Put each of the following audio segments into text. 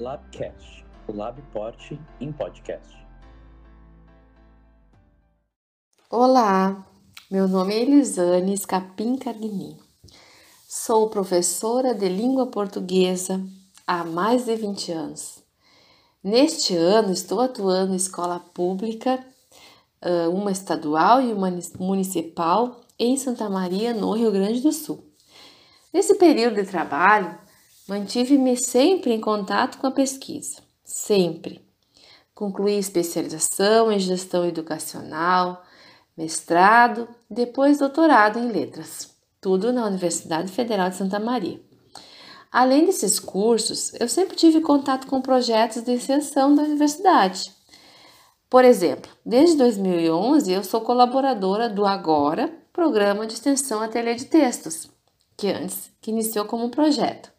Labcast, o Labporte em podcast. Olá, meu nome é Elisane Scapim Carguini. Sou professora de língua portuguesa há mais de 20 anos. Neste ano estou atuando em escola pública, uma estadual e uma municipal em Santa Maria, no Rio Grande do Sul. Nesse período de trabalho, Mantive-me sempre em contato com a pesquisa, sempre. Concluí especialização em gestão educacional, mestrado, depois doutorado em letras, tudo na Universidade Federal de Santa Maria. Além desses cursos, eu sempre tive contato com projetos de extensão da universidade. Por exemplo, desde 2011 eu sou colaboradora do Agora, programa de extensão Ateliê de Textos, que antes que iniciou como um projeto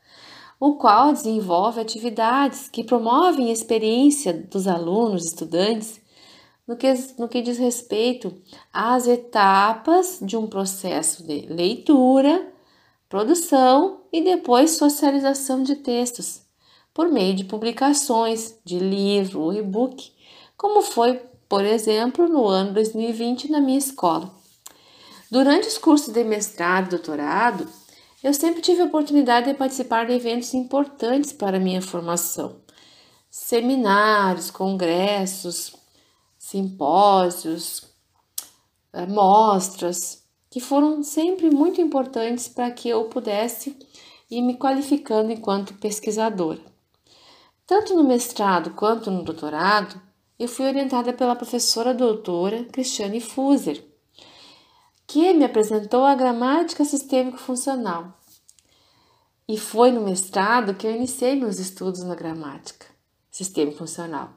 o qual desenvolve atividades que promovem a experiência dos alunos, estudantes, no que, no que diz respeito às etapas de um processo de leitura, produção e depois socialização de textos, por meio de publicações de livro ou e-book, como foi, por exemplo, no ano 2020 na minha escola. Durante os cursos de mestrado e doutorado, eu sempre tive a oportunidade de participar de eventos importantes para minha formação. Seminários, congressos, simpósios, eh, mostras, que foram sempre muito importantes para que eu pudesse ir me qualificando enquanto pesquisadora. Tanto no mestrado quanto no doutorado, eu fui orientada pela professora doutora Cristiane Fuser, que me apresentou a gramática sistêmico-funcional. E foi no mestrado que eu iniciei meus estudos na gramática sistêmico-funcional.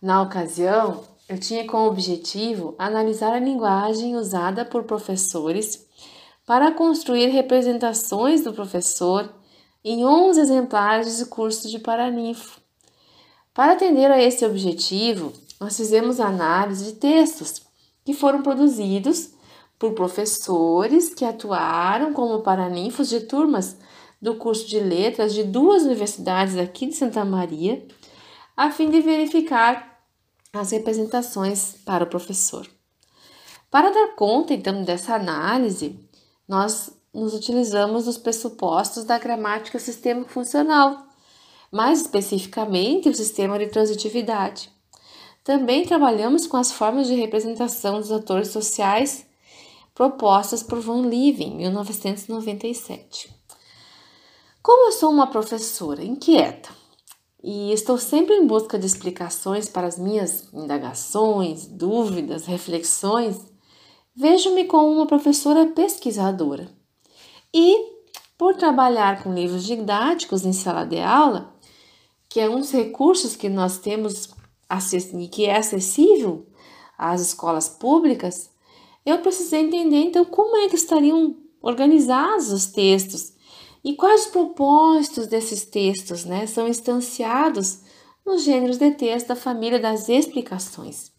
Na ocasião, eu tinha como objetivo analisar a linguagem usada por professores para construir representações do professor em 11 exemplares de curso de Paraninfo. Para atender a esse objetivo, nós fizemos análise de textos que foram produzidos por professores que atuaram como paraninfos de turmas do curso de letras de duas universidades aqui de Santa Maria, a fim de verificar as representações para o professor. Para dar conta então dessa análise, nós nos utilizamos dos pressupostos da gramática sistema funcional, mais especificamente o sistema de transitividade. Também trabalhamos com as formas de representação dos atores sociais propostas por Van Leeuwen, em 1997. Como eu sou uma professora inquieta e estou sempre em busca de explicações para as minhas indagações, dúvidas, reflexões, vejo-me como uma professora pesquisadora. E, por trabalhar com livros didáticos em sala de aula, que é um dos recursos que nós temos que é acessível às escolas públicas, eu precisei entender então como é que estariam organizados os textos. E quais os propósitos desses textos né, são instanciados nos gêneros de texto da família das explicações.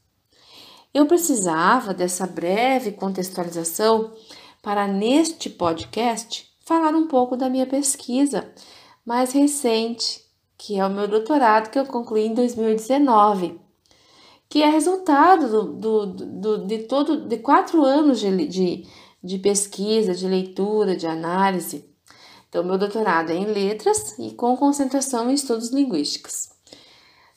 Eu precisava dessa breve contextualização para, neste podcast, falar um pouco da minha pesquisa mais recente, que é o meu doutorado que eu concluí em 2019 que é resultado do, do, do, de todo de quatro anos de, de, de pesquisa, de leitura, de análise. Então, meu doutorado é em letras e com concentração em estudos linguísticos.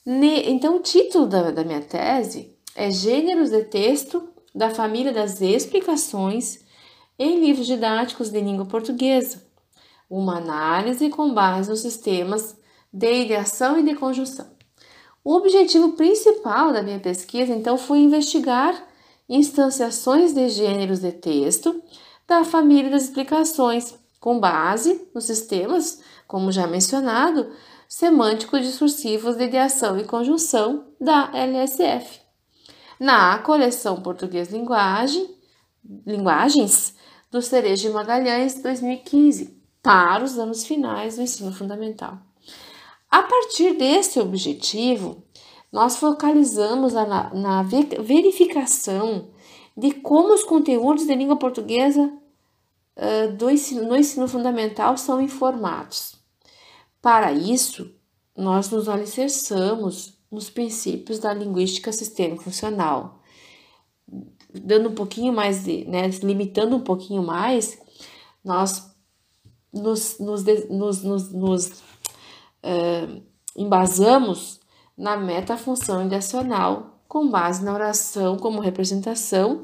Ne, então, o título da, da minha tese é Gêneros de Texto da Família das Explicações em Livros Didáticos de Língua Portuguesa, uma análise com base nos sistemas de ideação e de conjunção. O objetivo principal da minha pesquisa, então, foi investigar instanciações de gêneros de texto da família das explicações, com base nos sistemas, como já mencionado, semântico-discursivos de ideação e conjunção da LSF. Na coleção Português Linguagem, Linguagens do Cerejo de Magalhães 2015, para os anos finais do ensino fundamental. A partir desse objetivo, nós focalizamos na, na verificação de como os conteúdos de língua portuguesa uh, do ensino, no ensino fundamental são informados. Para isso, nós nos alicerçamos nos princípios da linguística sistêmica funcional. Dando um pouquinho mais de, né, limitando um pouquinho mais, nós nos, nos, nos, nos, nos uh, embasamos na metafunção ideacional com base na oração como representação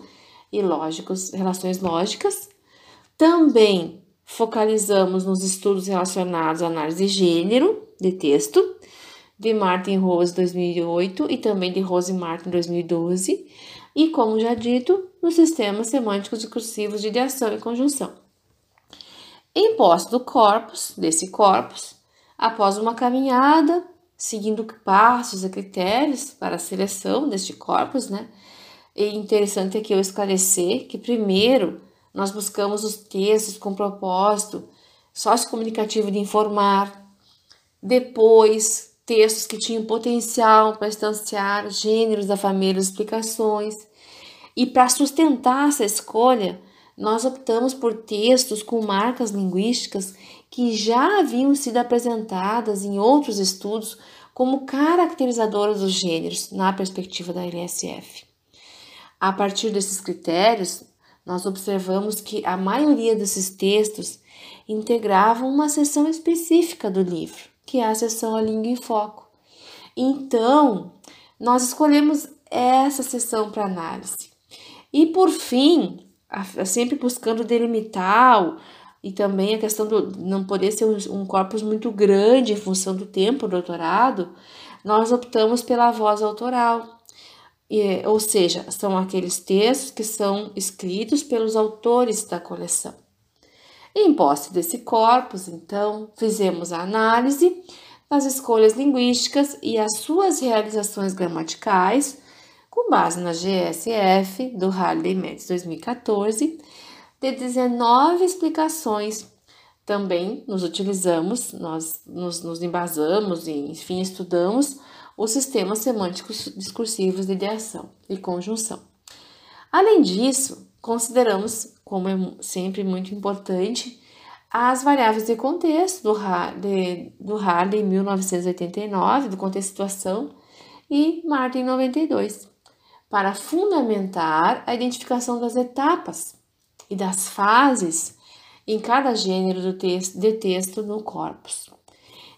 e lógicos, relações lógicas. Também focalizamos nos estudos relacionados à análise de gênero de texto, de Martin Rose 2008 e também de Rose Martin 2012, e como já dito, nos sistemas semânticos discursivos de ideação e conjunção. Em posse do corpus, desse corpus, após uma caminhada, seguindo passos e critérios para a seleção deste corpus, né? É interessante aqui eu esclarecer que primeiro nós buscamos os textos com propósito sociocomunicativo de informar, depois textos que tinham potencial para instanciar gêneros da família explicações. E para sustentar essa escolha, nós optamos por textos com marcas linguísticas que já haviam sido apresentadas em outros estudos como caracterizadoras dos gêneros na perspectiva da LSF. A partir desses critérios, nós observamos que a maioria desses textos integravam uma seção específica do livro, que é a seção A Língua em Foco. Então, nós escolhemos essa seção para análise. E por fim, sempre buscando delimitar e também a questão do não poder ser um corpus muito grande em função do tempo do doutorado, nós optamos pela voz autoral, e, ou seja, são aqueles textos que são escritos pelos autores da coleção. Em posse desse corpus, então, fizemos a análise das escolhas linguísticas e as suas realizações gramaticais, com base na GSF do Harley Metz 2014, de 19 explicações. Também nos utilizamos, nós nos, nos embasamos e, enfim, estudamos os sistemas semânticos discursivos de ideação e conjunção. Além disso, consideramos, como é sempre muito importante, as variáveis de contexto do, de, do Harley em 1989, do contexto situação, e Martin em 92, para fundamentar a identificação das etapas e das fases em cada gênero do texto, de texto no corpus.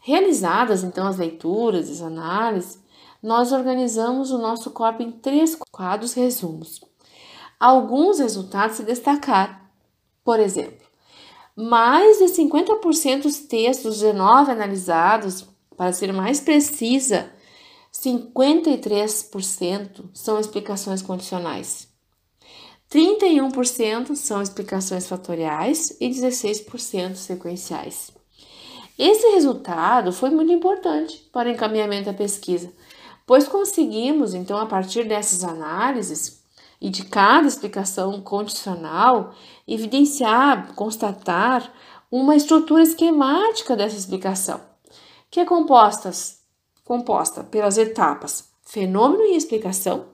Realizadas então as leituras, as análises, nós organizamos o nosso corpo em três quadros resumos. Alguns resultados se destacaram. Por exemplo, mais de 50% dos textos 19 analisados, para ser mais precisa, 53% são explicações condicionais. 31% são explicações fatoriais e 16% sequenciais. Esse resultado foi muito importante para o encaminhamento da pesquisa, pois conseguimos, então, a partir dessas análises e de cada explicação condicional, evidenciar, constatar uma estrutura esquemática dessa explicação, que é composta, composta pelas etapas fenômeno e explicação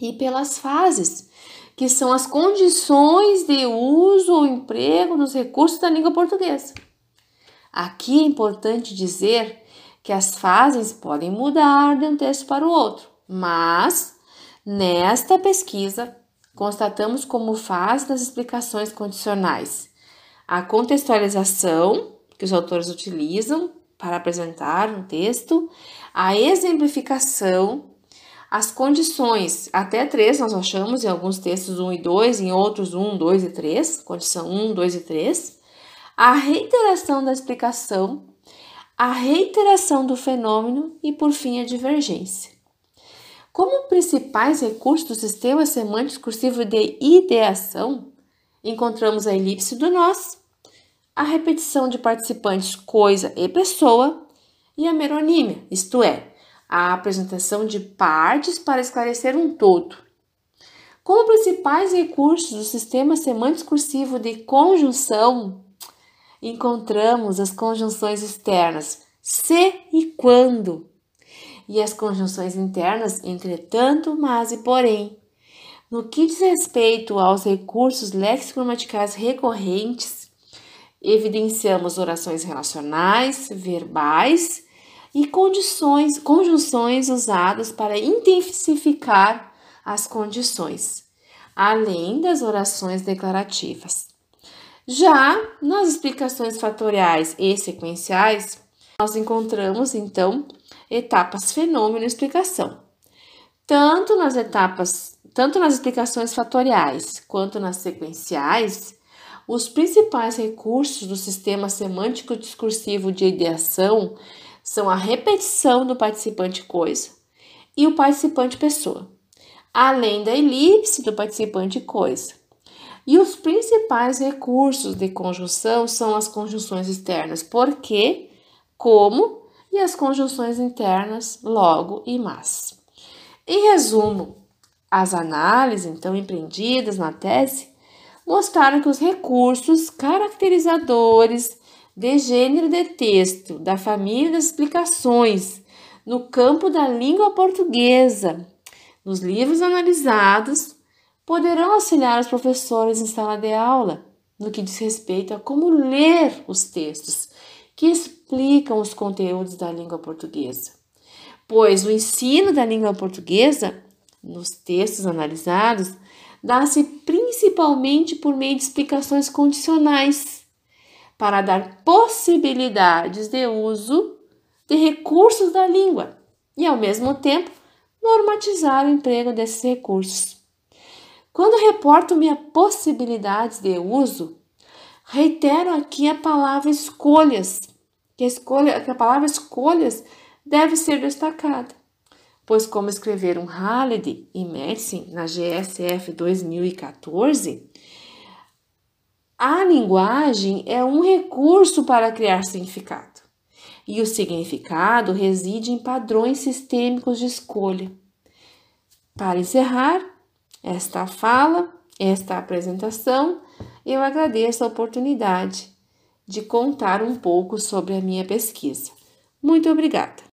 e pelas fases, que são as condições de uso ou emprego dos recursos da língua portuguesa. Aqui é importante dizer que as fases podem mudar de um texto para o outro, mas nesta pesquisa constatamos como fase das explicações condicionais a contextualização que os autores utilizam para apresentar um texto, a exemplificação, as condições, até três nós achamos em alguns textos 1 e 2, em outros 1, 2 e 3, condição 1, 2 e 3, a reiteração da explicação, a reiteração do fenômeno e, por fim, a divergência. Como principais recursos do sistema semântico discursivo de ideação, encontramos a elipse do nós, a repetição de participantes coisa e pessoa e a meronímia, isto é, a apresentação de partes para esclarecer um todo. Como principais recursos do sistema semântico discursivo de conjunção, encontramos as conjunções externas se e quando, e as conjunções internas entretanto, mas e porém. No que diz respeito aos recursos lexicogramaticais recorrentes, evidenciamos orações relacionais, verbais e condições, conjunções usadas para intensificar as condições, além das orações declarativas. Já nas explicações fatoriais e sequenciais, nós encontramos então etapas fenômeno e explicação. Tanto nas etapas, tanto nas explicações fatoriais quanto nas sequenciais, os principais recursos do sistema semântico discursivo de ideação são a repetição do participante coisa e o participante pessoa, além da elipse do participante coisa. E os principais recursos de conjunção são as conjunções externas porque, como e as conjunções internas logo e mas. Em resumo, as análises então empreendidas na tese mostraram que os recursos caracterizadores de gênero de texto da família das explicações no campo da língua portuguesa, nos livros analisados, poderão auxiliar os professores em sala de aula no que diz respeito a como ler os textos que explicam os conteúdos da língua portuguesa. Pois o ensino da língua portuguesa, nos textos analisados, dá-se principalmente por meio de explicações condicionais para dar possibilidades de uso de recursos da língua e, ao mesmo tempo, normatizar o emprego desses recursos. Quando reporto minha possibilidades de uso, reitero aqui a palavra escolhas, que a, escolha, que a palavra escolhas deve ser destacada, pois como escreveram Halliday e Madison na GSF 2014, a linguagem é um recurso para criar significado, e o significado reside em padrões sistêmicos de escolha. Para encerrar esta fala, esta apresentação, eu agradeço a oportunidade de contar um pouco sobre a minha pesquisa. Muito obrigada!